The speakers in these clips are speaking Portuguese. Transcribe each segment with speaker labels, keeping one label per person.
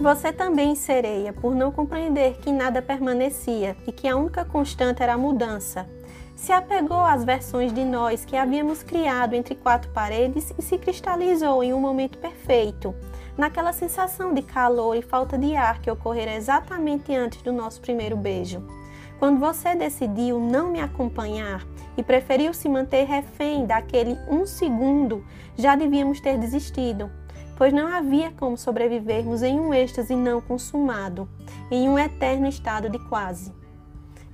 Speaker 1: Você também sereia, por não compreender que nada permanecia e que a única constante era a mudança. Se apegou às versões de nós que havíamos criado entre quatro paredes e se cristalizou em um momento perfeito, naquela sensação de calor e falta de ar que ocorrera exatamente antes do nosso primeiro beijo. Quando você decidiu não me acompanhar e preferiu se manter refém daquele um segundo, já devíamos ter desistido pois não havia como sobrevivermos em um êxtase não consumado, em um eterno estado de quase.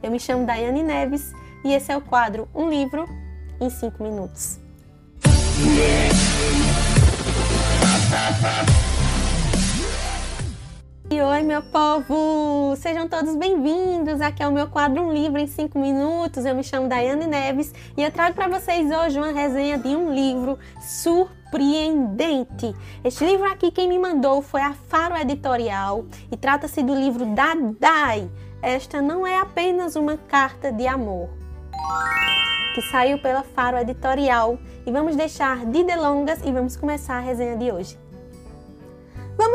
Speaker 1: Eu me chamo Daiane Neves e esse é o quadro Um Livro em 5 Minutos. E oi, meu povo! Sejam todos bem-vindos! Aqui é o meu quadro Um Livro em 5 Minutos. Eu me chamo Daiane Neves e eu trago para vocês hoje uma resenha de um livro surpreendente. Este livro aqui, quem me mandou foi a Faro Editorial e trata-se do livro da Dai. Esta não é apenas uma carta de amor que saiu pela Faro Editorial. E vamos deixar de delongas e vamos começar a resenha de hoje.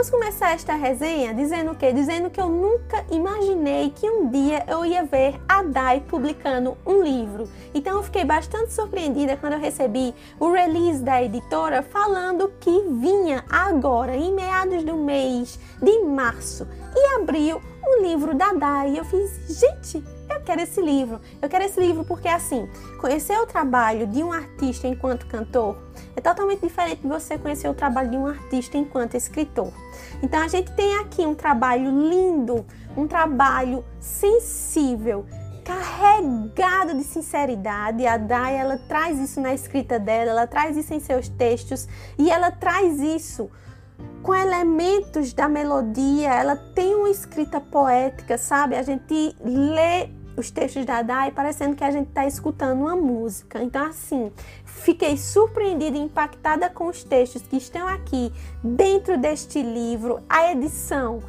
Speaker 1: Vamos começar esta resenha dizendo o quê? Dizendo que eu nunca imaginei que um dia eu ia ver a Dai publicando um livro. Então eu fiquei bastante surpreendida quando eu recebi o release da editora falando que vinha agora, em meados do mês de março e abril, o livro da Dai. Eu fiz, gente, eu quero esse livro. Eu quero esse livro porque, assim, conhecer o trabalho de um artista enquanto cantor é totalmente diferente de você conhecer o trabalho de um artista enquanto escritor. Então, a gente tem aqui um trabalho lindo, um trabalho sensível, carregado de sinceridade. A Dai, ela traz isso na escrita dela, ela traz isso em seus textos e ela traz isso com elementos da melodia, ela tem uma escrita poética, sabe? A gente lê os textos da Dai parecendo que a gente está escutando uma música. Então, assim, fiquei surpreendida e impactada com os textos que estão aqui dentro deste livro, a edição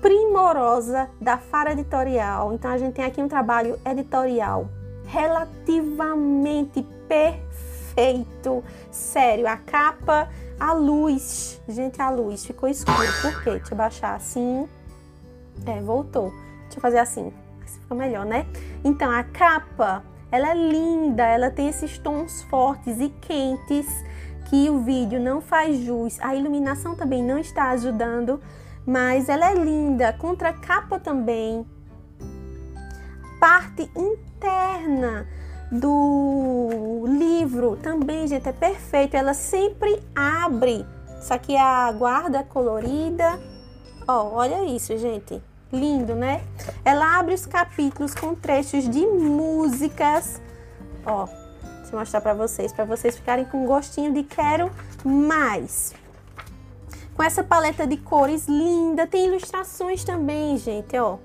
Speaker 1: primorosa da Fara Editorial. Então, a gente tem aqui um trabalho editorial relativamente perfeito. Sério, a capa, a luz, gente, a luz ficou escura. Por quê? Deixa eu baixar assim. É, voltou. Deixa eu fazer assim fica melhor, né? Então a capa, ela é linda, ela tem esses tons fortes e quentes que o vídeo não faz jus. A iluminação também não está ajudando, mas ela é linda. Contra capa também. Parte interna do livro também, gente, é perfeito. Ela sempre abre. Isso aqui é a guarda colorida. Ó, olha isso, gente. Lindo, né? Ela abre os capítulos com trechos de músicas. Ó, deixa eu mostrar para vocês, para vocês ficarem com gostinho de quero mais. Com essa paleta de cores linda, tem ilustrações também, gente, ó.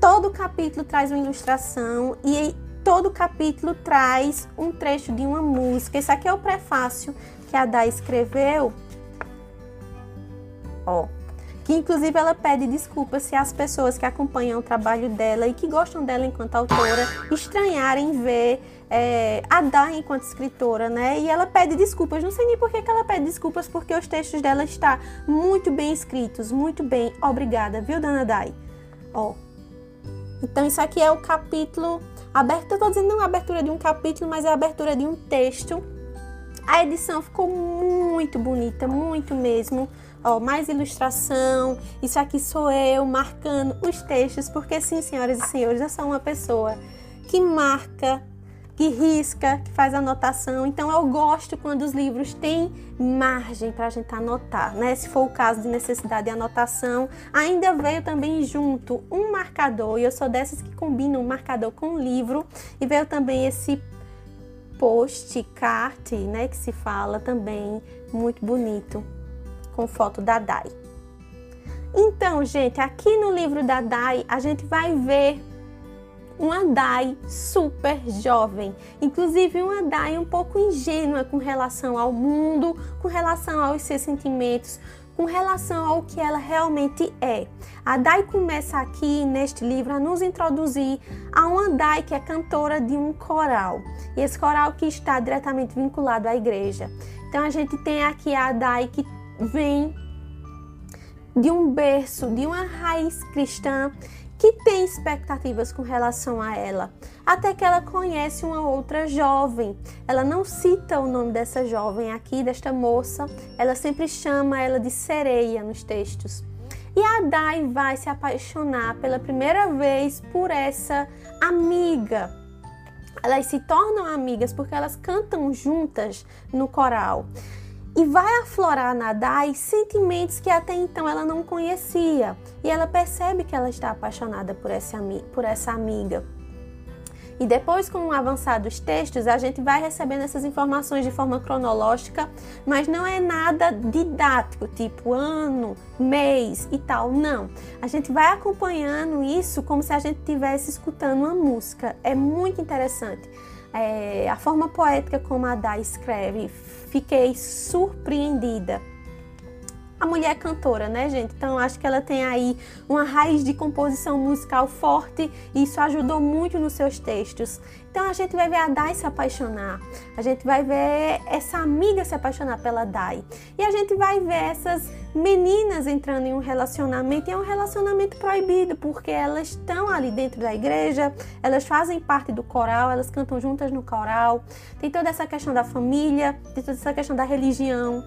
Speaker 1: Todo capítulo traz uma ilustração e todo capítulo traz um trecho de uma música. Esse aqui é o prefácio que a Dai escreveu. Ó, que inclusive ela pede desculpas se as pessoas que acompanham o trabalho dela e que gostam dela enquanto autora estranharem ver é, a Dai enquanto escritora, né? E ela pede desculpas. Não sei nem por que, que ela pede desculpas, porque os textos dela estão muito bem escritos, muito bem. Obrigada, viu, dona Dai? Ó. Então, isso aqui é o capítulo aberto. Eu tô dizendo não a abertura de um capítulo, mas é a abertura de um texto. A edição ficou muito bonita, muito mesmo. Ó, mais ilustração. Isso aqui sou eu marcando os textos, porque sim, senhoras e senhores, eu sou uma pessoa que marca, que risca, que faz anotação. Então eu gosto quando os livros têm margem para a gente anotar, né? Se for o caso de necessidade de anotação, ainda veio também junto um marcador, e eu sou dessas que combinam um marcador com o livro, e veio também esse post-cart, né, que se fala também, muito bonito com foto da Dai. Então, gente, aqui no livro da Dai, a gente vai ver uma Dai super jovem, inclusive uma Dai um pouco ingênua com relação ao mundo, com relação aos seus sentimentos, com relação ao que ela realmente é. A Dai começa aqui neste livro a nos introduzir a uma Dai que é cantora de um coral, e esse coral que está diretamente vinculado à igreja. Então a gente tem aqui a Dai que vem de um berço, de uma raiz cristã que tem expectativas com relação a ela, até que ela conhece uma outra jovem. Ela não cita o nome dessa jovem aqui, desta moça, ela sempre chama ela de sereia nos textos. E a Dai vai se apaixonar pela primeira vez por essa amiga. Elas se tornam amigas porque elas cantam juntas no coral e vai aflorar na Dai sentimentos que até então ela não conhecia. E ela percebe que ela está apaixonada por essa, por essa amiga. E depois, com o avançar dos textos, a gente vai recebendo essas informações de forma cronológica, mas não é nada didático, tipo ano, mês e tal. Não. A gente vai acompanhando isso como se a gente estivesse escutando uma música. É muito interessante é, a forma poética como a Dá escreve, fiquei surpreendida. A mulher é cantora, né, gente? Então acho que ela tem aí uma raiz de composição musical forte e isso ajudou muito nos seus textos. Então a gente vai ver a Dai se apaixonar, a gente vai ver essa amiga se apaixonar pela Dai e a gente vai ver essas meninas entrando em um relacionamento e é um relacionamento proibido porque elas estão ali dentro da igreja, elas fazem parte do coral, elas cantam juntas no coral. Tem toda essa questão da família, tem toda essa questão da religião.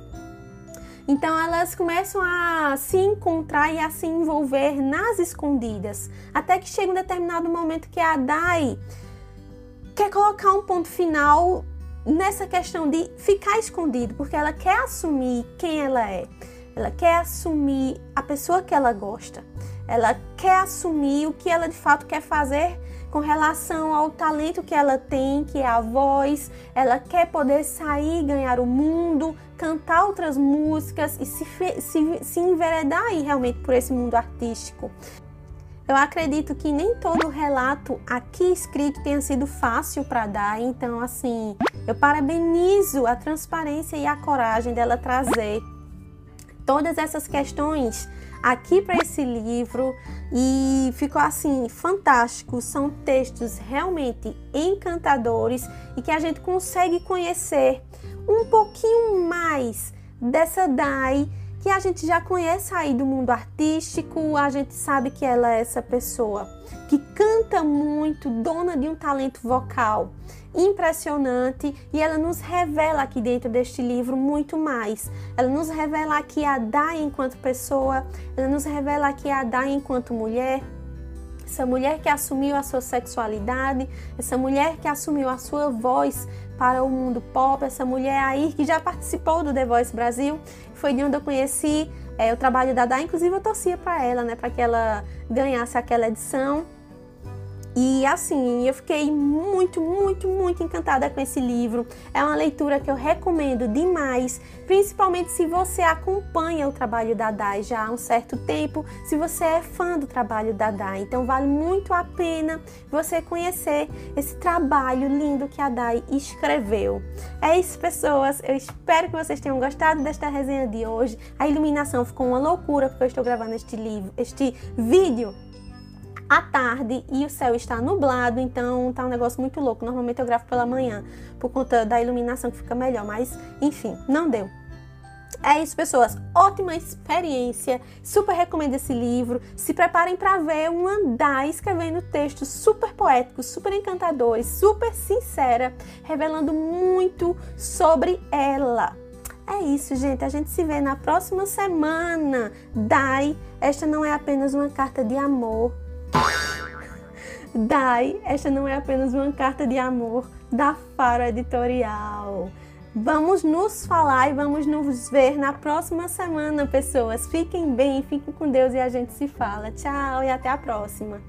Speaker 1: Então elas começam a se encontrar e a se envolver nas escondidas, até que chega um determinado momento que a Dai quer colocar um ponto final nessa questão de ficar escondido, porque ela quer assumir quem ela é. Ela quer assumir a pessoa que ela gosta. Ela quer assumir o que ela de fato quer fazer com relação ao talento que ela tem, que é a voz. Ela quer poder sair, ganhar o mundo, cantar outras músicas e se, se, se enveredar aí realmente por esse mundo artístico. Eu acredito que nem todo relato aqui escrito tenha sido fácil para dar, então assim, eu parabenizo a transparência e a coragem dela trazer todas essas questões aqui para esse livro e ficou assim fantástico. São textos realmente encantadores e que a gente consegue conhecer um pouquinho mais dessa Dai que a gente já conhece aí do mundo artístico, a gente sabe que ela é essa pessoa que canta muito, dona de um talento vocal impressionante e ela nos revela aqui dentro deste livro muito mais. Ela nos revela aqui a Dai enquanto pessoa, ela nos revela aqui a Dai enquanto mulher, essa mulher que assumiu a sua sexualidade, essa mulher que assumiu a sua voz para o mundo pop, essa mulher aí que já participou do The Voice Brasil, foi de onde eu conheci é, o trabalho da Dai, inclusive eu torcia para ela, né, para que ela ganhasse aquela edição. E assim, eu fiquei muito, muito, muito encantada com esse livro. É uma leitura que eu recomendo demais, principalmente se você acompanha o trabalho da Dai já há um certo tempo, se você é fã do trabalho da Dai. Então vale muito a pena você conhecer esse trabalho lindo que a Dai escreveu. É isso, pessoas. Eu espero que vocês tenham gostado desta resenha de hoje. A iluminação ficou uma loucura porque eu estou gravando este livro, este vídeo à tarde e o céu está nublado, então tá um negócio muito louco. Normalmente eu gravo pela manhã por conta da iluminação que fica melhor, mas enfim, não deu. É isso, pessoas. Ótima experiência. Super recomendo esse livro. Se preparem para ver um andar escrevendo textos super poéticos, super encantadores, super sincera, revelando muito sobre ela. É isso, gente. A gente se vê na próxima semana. Dai, esta não é apenas uma carta de amor, Dai, esta não é apenas uma carta de amor da Faro Editorial. Vamos nos falar e vamos nos ver na próxima semana, pessoas. Fiquem bem, fiquem com Deus e a gente se fala. Tchau e até a próxima.